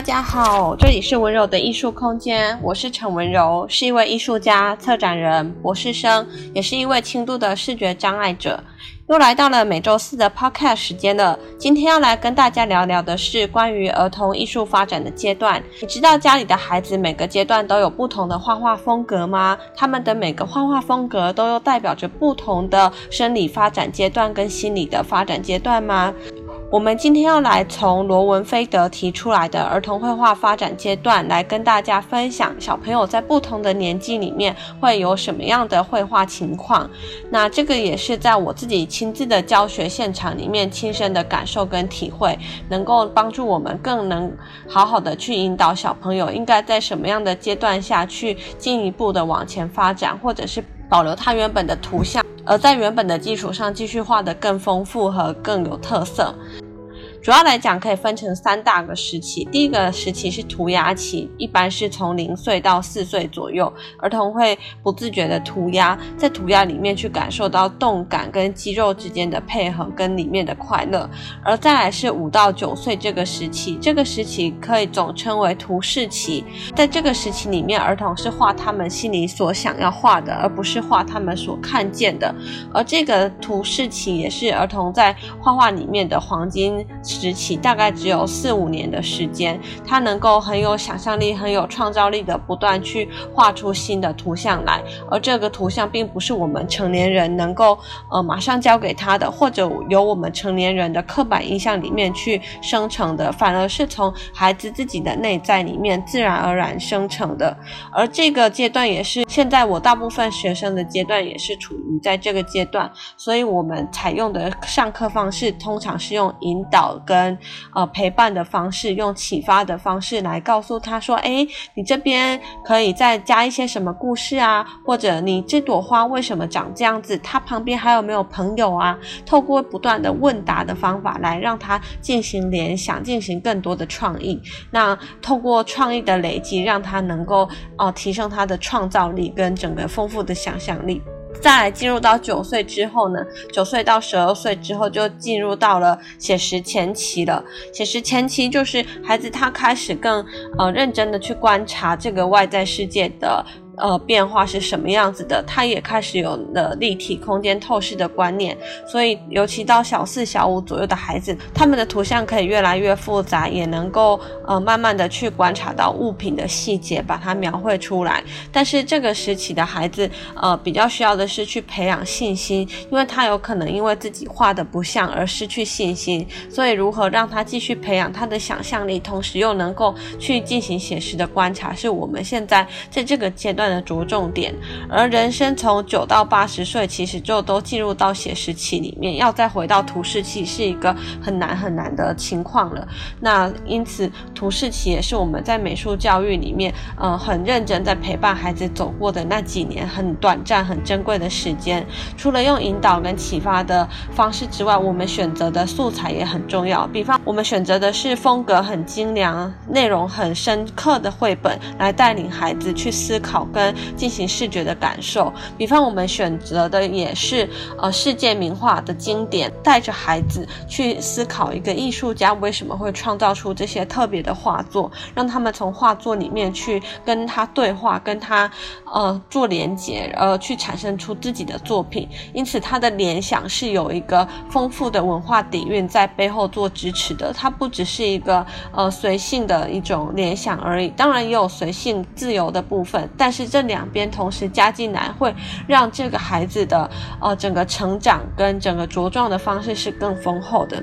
大家好，这里是温柔的艺术空间，我是陈雯柔，是一位艺术家、策展人、博士生，也是一位轻度的视觉障碍者。又来到了每周四的 Podcast 时间了。今天要来跟大家聊聊的是关于儿童艺术发展的阶段。你知道家里的孩子每个阶段都有不同的画画风格吗？他们的每个画画风格都又代表着不同的生理发展阶段跟心理的发展阶段吗？我们今天要来从罗文菲德提出来的儿童绘画发展阶段来跟大家分享，小朋友在不同的年纪里面会有什么样的绘画情况。那这个也是在我自己亲自的教学现场里面亲身的感受跟体会，能够帮助我们更能好好的去引导小朋友应该在什么样的阶段下去进一步的往前发展，或者是保留它原本的图像。而在原本的基础上继续画得更丰富和更有特色。主要来讲，可以分成三大个时期。第一个时期是涂鸦期，一般是从零岁到四岁左右，儿童会不自觉的涂鸦，在涂鸦里面去感受到动感跟肌肉之间的配合，跟里面的快乐。而再来是五到九岁这个时期，这个时期可以总称为涂饰期。在这个时期里面，儿童是画他们心里所想要画的，而不是画他们所看见的。而这个涂饰期也是儿童在画画里面的黄金时期大概只有四五年的时间，他能够很有想象力、很有创造力的不断去画出新的图像来，而这个图像并不是我们成年人能够呃马上教给他的，或者由我们成年人的刻板印象里面去生成的，反而是从孩子自己的内在里面自然而然生成的。而这个阶段也是现在我大部分学生的阶段，也是处于在这个阶段，所以我们采用的上课方式通常是用引导。跟呃陪伴的方式，用启发的方式来告诉他说：“诶，你这边可以再加一些什么故事啊？或者你这朵花为什么长这样子？它旁边还有没有朋友啊？”透过不断的问答的方法来让他进行联想，进行更多的创意。那透过创意的累积，让他能够呃提升他的创造力跟整个丰富的想象力。在进入到九岁之后呢，九岁到十二岁之后就进入到了写实前期了。写实前期就是孩子他开始更呃认真的去观察这个外在世界的。呃，变化是什么样子的？他也开始有了立体空间透视的观念，所以尤其到小四、小五左右的孩子，他们的图像可以越来越复杂，也能够呃慢慢的去观察到物品的细节，把它描绘出来。但是这个时期的孩子，呃，比较需要的是去培养信心，因为他有可能因为自己画的不像而失去信心，所以如何让他继续培养他的想象力，同时又能够去进行写实的观察，是我们现在在这个阶段的着重点，而人生从九到八十岁，其实就都进入到写实期里面，要再回到图示期是一个很难很难的情况了。那因此，图示期也是我们在美术教育里面，呃，很认真在陪伴孩子走过的那几年，很短暂、很珍贵的时间。除了用引导跟启发的方式之外，我们选择的素材也很重要。比方，我们选择的是风格很精良、内容很深刻的绘本，来带领孩子去思考。跟进行视觉的感受，比方我们选择的也是呃世界名画的经典，带着孩子去思考一个艺术家为什么会创造出这些特别的画作，让他们从画作里面去跟他对话，跟他呃做连接，呃去产生出自己的作品。因此，他的联想是有一个丰富的文化底蕴在背后做支持的，它不只是一个呃随性的一种联想而已，当然也有随性自由的部分，但是。这两边同时加进来，会让这个孩子的呃整个成长跟整个茁壮的方式是更丰厚的。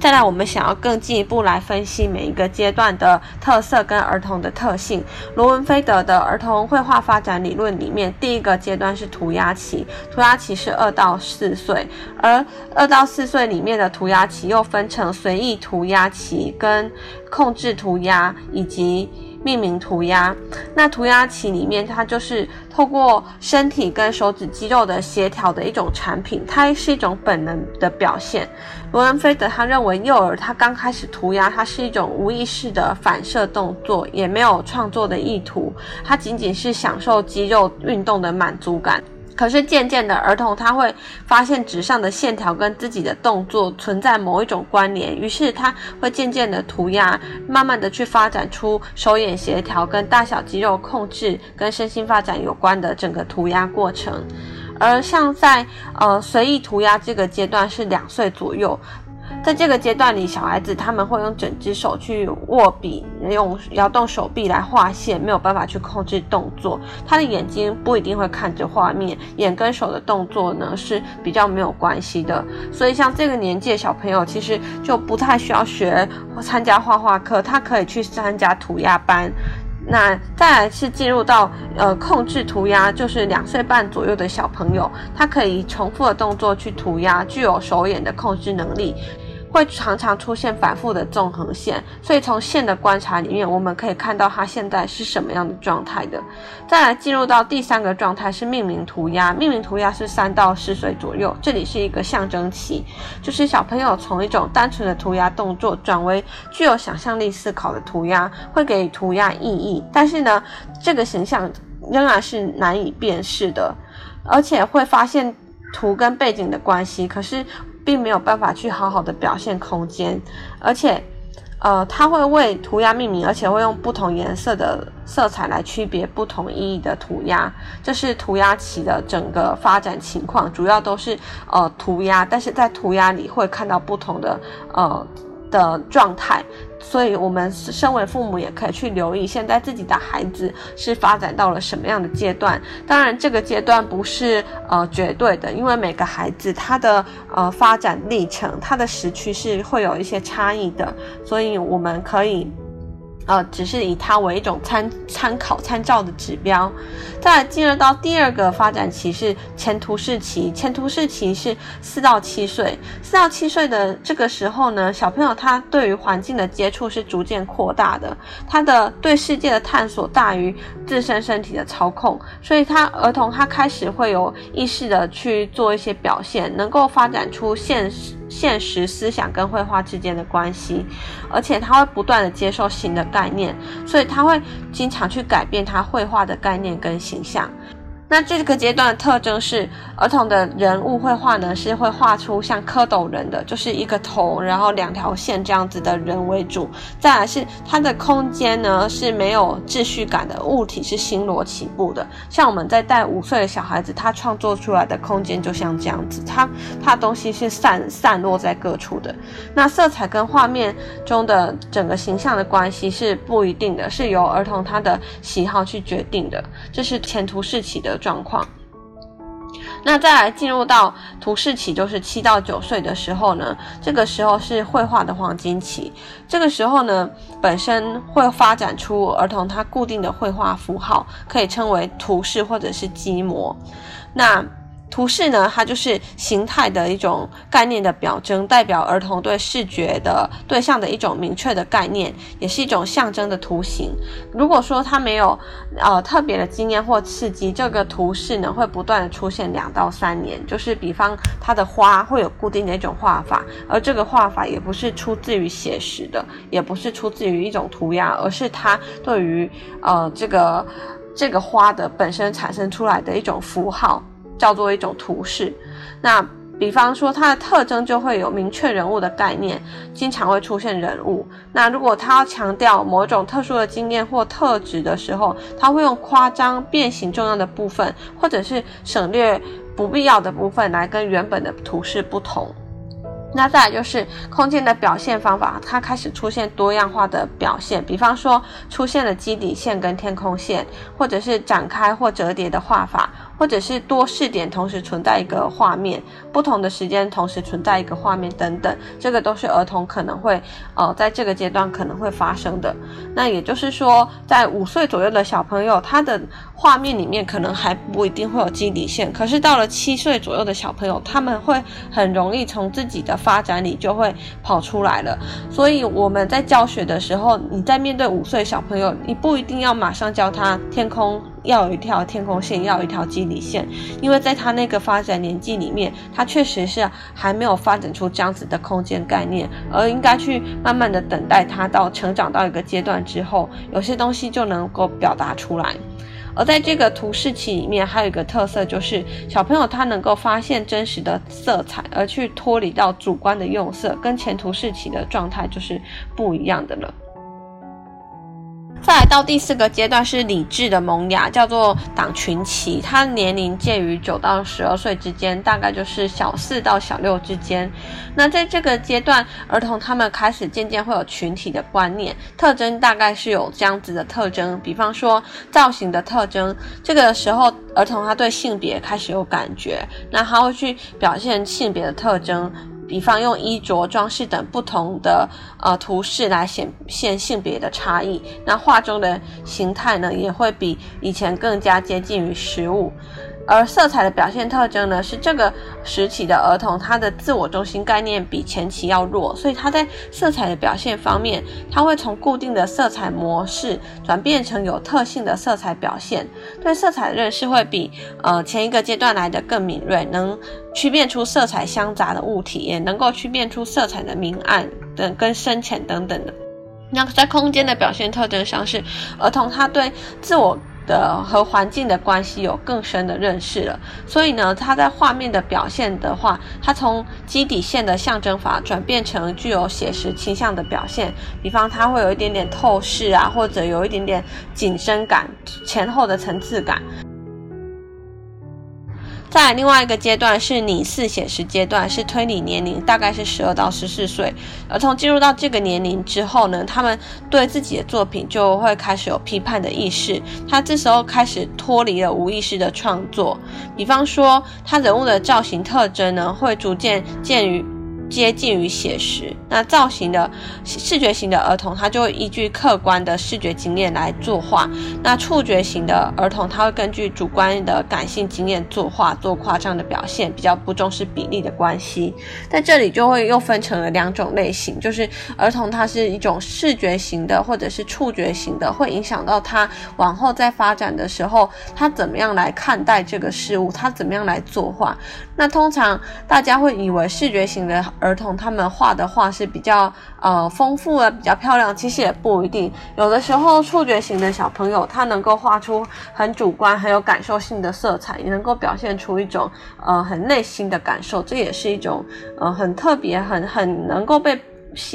再来，我们想要更进一步来分析每一个阶段的特色跟儿童的特性。罗文菲德的儿童绘画发展理论里面，第一个阶段是涂鸦期，涂鸦期是二到四岁，而二到四岁里面的涂鸦期又分成随意涂鸦期、跟控制涂鸦以及。命名涂鸦，那涂鸦棋里面，它就是透过身体跟手指肌肉的协调的一种产品，它是一种本能的表现。罗恩菲德他认为，幼儿他刚开始涂鸦，它是一种无意识的反射动作，也没有创作的意图，他仅仅是享受肌肉运动的满足感。可是渐渐的，儿童他会发现纸上的线条跟自己的动作存在某一种关联，于是他会渐渐的涂鸦，慢慢的去发展出手眼协调跟大小肌肉控制跟身心发展有关的整个涂鸦过程。而像在呃随意涂鸦这个阶段是两岁左右。在这个阶段里，小孩子他们会用整只手去握笔，用摇动手臂来画线，没有办法去控制动作。他的眼睛不一定会看着画面，眼跟手的动作呢是比较没有关系的。所以像这个年纪的小朋友，其实就不太需要学参加画画课，他可以去参加涂鸦班。那再来是进入到呃控制涂鸦，就是两岁半左右的小朋友，他可以重复的动作去涂鸦，具有手眼的控制能力。会常常出现反复的纵横线，所以从线的观察里面，我们可以看到它现在是什么样的状态的。再来进入到第三个状态是命名涂鸦，命名涂鸦是三到四岁左右，这里是一个象征期，就是小朋友从一种单纯的涂鸦动作转为具有想象力思考的涂鸦，会给涂鸦意义，但是呢，这个形象仍然是难以辨识的，而且会发现图跟背景的关系，可是。并没有办法去好好的表现空间，而且，呃，他会为涂鸦命名，而且会用不同颜色的色彩来区别不同意义的涂鸦。这是涂鸦期的整个发展情况，主要都是呃涂鸦，但是在涂鸦里会看到不同的呃。的状态，所以我们身为父母也可以去留意现在自己的孩子是发展到了什么样的阶段。当然，这个阶段不是呃绝对的，因为每个孩子他的呃发展历程，他的时区是会有一些差异的，所以我们可以。呃，只是以它为一种参参考参照的指标。再进入到第二个发展期是前图式期，前图式期是四到七岁，四到七岁的这个时候呢，小朋友他对于环境的接触是逐渐扩大的，他的对世界的探索大于自身身体的操控，所以他儿童他开始会有意识的去做一些表现，能够发展出现实。现实思想跟绘画之间的关系，而且他会不断的接受新的概念，所以他会经常去改变他绘画的概念跟形象。那这个阶段的特征是，儿童的人物绘画呢是会画出像蝌蚪人的，就是一个头，然后两条线这样子的人为主。再来是它的空间呢是没有秩序感的，物体是星罗棋布的。像我们在带五岁的小孩子，他创作出来的空间就像这样子，他他东西是散散落在各处的。那色彩跟画面中的整个形象的关系是不一定的，是由儿童他的喜好去决定的。这是前途式起的状况，那再来进入到图示期，就是七到九岁的时候呢，这个时候是绘画的黄金期。这个时候呢，本身会发展出儿童他固定的绘画符号，可以称为图示或者是基模。那图式呢，它就是形态的一种概念的表征，代表儿童对视觉的对象的一种明确的概念，也是一种象征的图形。如果说他没有呃特别的经验或刺激，这个图式呢会不断的出现两到三年。就是比方它的花会有固定的一种画法，而这个画法也不是出自于写实的，也不是出自于一种涂鸦，而是它对于呃这个这个花的本身产生出来的一种符号。叫做一种图示，那比方说它的特征就会有明确人物的概念，经常会出现人物。那如果他要强调某种特殊的经验或特质的时候，他会用夸张、变形重要的部分，或者是省略不必要的部分来跟原本的图示不同。那再来就是空间的表现方法，它开始出现多样化的表现，比方说出现了基底线跟天空线，或者是展开或折叠的画法。或者是多视点同时存在一个画面，不同的时间同时存在一个画面等等，这个都是儿童可能会呃在这个阶段可能会发生的。那也就是说，在五岁左右的小朋友，他的画面里面可能还不一定会有基底线，可是到了七岁左右的小朋友，他们会很容易从自己的发展里就会跑出来了。所以我们在教学的时候，你在面对五岁小朋友，你不一定要马上教他天空。要有一条天空线，要有一条基底线，因为在他那个发展年纪里面，他确实是还没有发展出这样子的空间概念，而应该去慢慢的等待他到成长到一个阶段之后，有些东西就能够表达出来。而在这个图示期里面，还有一个特色就是小朋友他能够发现真实的色彩，而去脱离到主观的用色，跟前图示期的状态就是不一样的了。再来到第四个阶段是理智的萌芽，叫做党群期，它年龄介于九到十二岁之间，大概就是小四到小六之间。那在这个阶段，儿童他们开始渐渐会有群体的观念，特征大概是有这样子的特征，比方说造型的特征，这个时候儿童他对性别开始有感觉，那他会去表现性别的特征。比方用衣着、装饰等不同的呃图示来显现性别的差异，那画中的形态呢，也会比以前更加接近于实物。而色彩的表现特征呢，是这个时期的儿童他的自我中心概念比前期要弱，所以他在色彩的表现方面，他会从固定的色彩模式转变成有特性的色彩表现，对色彩的认识会比呃前一个阶段来的更敏锐，能区辨出色彩相杂的物体，也能够区辨出色彩的明暗等跟深浅等等的。那在空间的表现特征上，是儿童他对自我。的和环境的关系有更深的认识了，所以呢，它在画面的表现的话，它从基底线的象征法转变成具有写实倾向的表现，比方它会有一点点透视啊，或者有一点点紧身感、前后的层次感。在另外一个阶段是拟似写实阶段，是推理年龄，大概是十二到十四岁。儿童进入到这个年龄之后呢，他们对自己的作品就会开始有批判的意识。他这时候开始脱离了无意识的创作，比方说他人物的造型特征呢，会逐渐建于。接近于写实，那造型的视觉型的儿童，他就会依据客观的视觉经验来作画；那触觉型的儿童，他会根据主观的感性经验作画，做夸张的表现，比较不重视比例的关系。在这里就会又分成了两种类型，就是儿童他是一种视觉型的，或者是触觉型的，会影响到他往后在发展的时候，他怎么样来看待这个事物，他怎么样来作画。那通常大家会以为视觉型的儿童他们画的画是比较呃丰富啊、比较漂亮，其实也不一定。有的时候触觉型的小朋友他能够画出很主观、很有感受性的色彩，也能够表现出一种呃很内心的感受，这也是一种呃很特别、很很能够被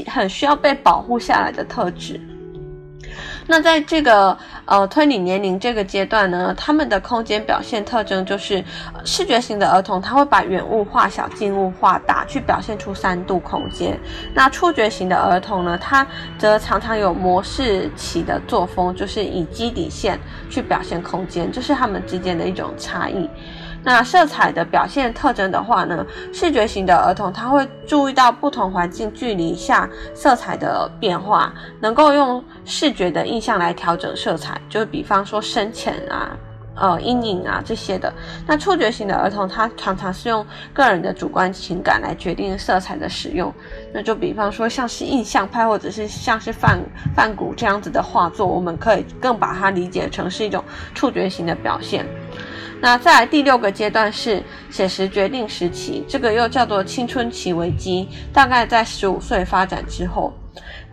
很需要被保护下来的特质。那在这个呃推理年龄这个阶段呢，他们的空间表现特征就是视觉型的儿童，他会把远物画小，近物画大，去表现出三度空间。那触觉型的儿童呢，他则常常有模式起的作风，就是以基底线去表现空间，这是他们之间的一种差异。那色彩的表现特征的话呢，视觉型的儿童他会注意到不同环境距离下色彩的变化，能够用视觉的印象来调整色彩，就比方说深浅啊、呃阴影啊这些的。那触觉型的儿童他常常是用个人的主观情感来决定色彩的使用，那就比方说像是印象派或者是像是梵梵谷这样子的画作，我们可以更把它理解成是一种触觉型的表现。那再来第六个阶段是写实决定时期，这个又叫做青春期危机，大概在十五岁发展之后。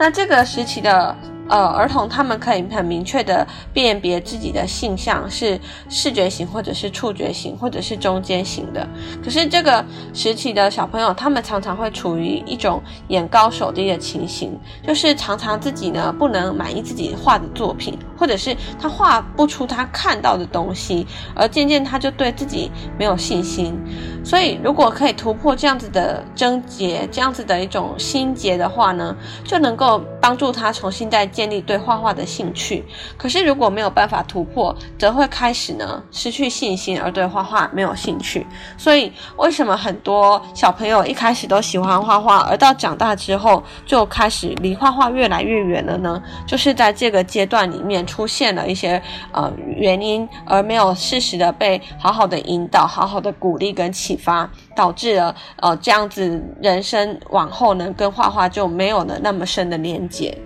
那这个时期的。呃，儿童他们可以很明确的辨别自己的性向是视觉型，或者是触觉型，或者是中间型的。可是这个时期的小朋友，他们常常会处于一种眼高手低的情形，就是常常自己呢不能满意自己画的作品，或者是他画不出他看到的东西，而渐渐他就对自己没有信心。所以，如果可以突破这样子的症结，这样子的一种心结的话呢，就能够帮助他重新再建。立对画画的兴趣，可是如果没有办法突破，则会开始呢失去信心，而对画画没有兴趣。所以，为什么很多小朋友一开始都喜欢画画，而到长大之后就开始离画画越来越远了呢？就是在这个阶段里面出现了一些呃原因，而没有适时的被好好的引导、好好的鼓励跟启发，导致了呃这样子人生往后呢跟画画就没有了那么深的连接。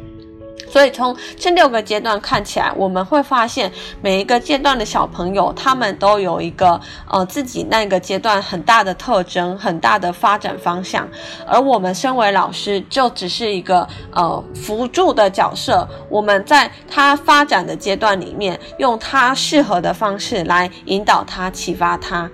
所以从这六个阶段看起来，我们会发现每一个阶段的小朋友，他们都有一个呃自己那个阶段很大的特征、很大的发展方向，而我们身为老师，就只是一个呃辅助的角色。我们在他发展的阶段里面，用他适合的方式来引导他、启发他。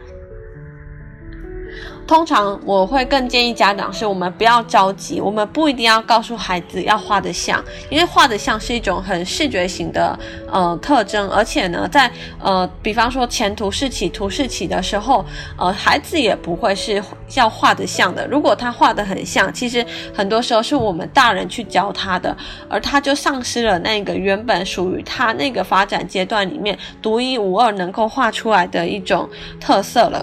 通常我会更建议家长是，我们不要着急，我们不一定要告诉孩子要画得像，因为画得像是一种很视觉型的呃特征，而且呢，在呃比方说前图示起、图示起的时候，呃孩子也不会是要画得像的。如果他画得很像，其实很多时候是我们大人去教他的，而他就丧失了那个原本属于他那个发展阶段里面独一无二能够画出来的一种特色了。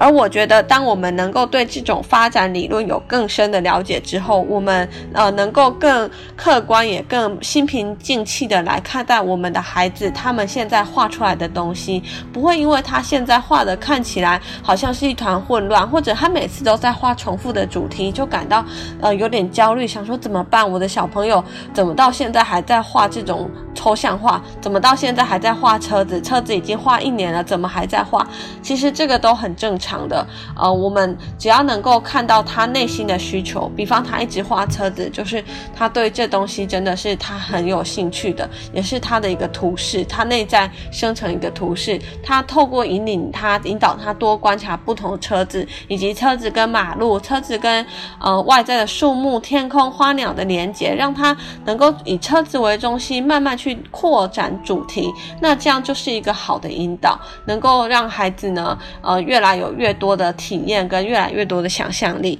而我觉得，当我们能够对这种发展理论有更深的了解之后，我们呃能够更客观也更心平静气的来看待我们的孩子，他们现在画出来的东西，不会因为他现在画的看起来好像是一团混乱，或者他每次都在画重复的主题，就感到呃有点焦虑，想说怎么办？我的小朋友怎么到现在还在画这种抽象画？怎么到现在还在画车子？车子已经画一年了，怎么还在画？其实这个都很正常。常的，呃，我们只要能够看到他内心的需求，比方他一直画车子，就是他对这东西真的是他很有兴趣的，也是他的一个图示，他内在生成一个图示，他透过引领他、引导他多观察不同的车子，以及车子跟马路、车子跟呃外在的树木、天空、花鸟的连接，让他能够以车子为中心，慢慢去扩展主题，那这样就是一个好的引导，能够让孩子呢，呃，越来有。越多的体验跟越来越多的想象力，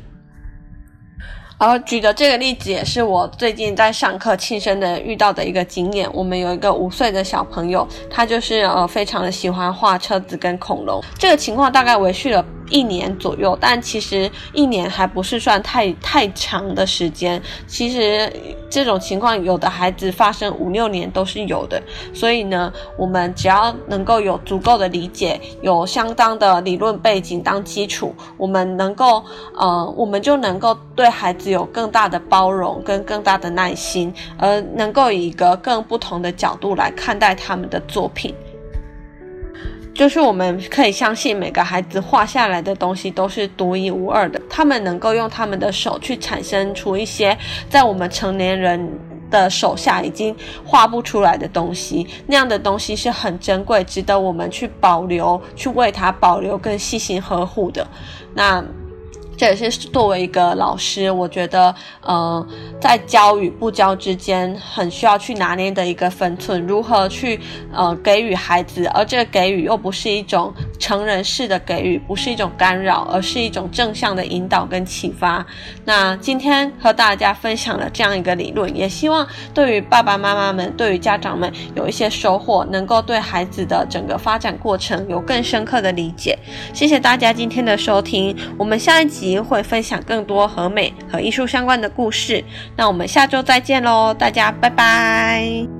而举的这个例子也是我最近在上课亲身的遇到的一个经验。我们有一个五岁的小朋友，他就是呃非常的喜欢画车子跟恐龙。这个情况大概维续了一年左右，但其实一年还不是算太太长的时间。其实这种情况，有的孩子发生五六年都是有的。所以呢，我们只要能够有足够的理解，有相当的理论背景当基础，我们能够呃，我们就能够对孩子有更大的包容跟更大的耐心，而能够以一个更不同的角度来看待他们的作品。就是我们可以相信每个孩子画下来的东西都是独一无二的，他们能够用他们的手去产生出一些在我们成年人的手下已经画不出来的东西，那样的东西是很珍贵，值得我们去保留，去为它保留跟细心呵护的。那。这也是作为一个老师，我觉得，呃，在教与不教之间，很需要去拿捏的一个分寸，如何去呃给予孩子，而这个给予又不是一种成人式的给予，不是一种干扰，而是一种正向的引导跟启发。那今天和大家分享了这样一个理论，也希望对于爸爸妈妈们，对于家长们有一些收获，能够对孩子的整个发展过程有更深刻的理解。谢谢大家今天的收听，我们下一集会分享更多和美和艺术相关的故事，那我们下周再见喽，大家拜拜。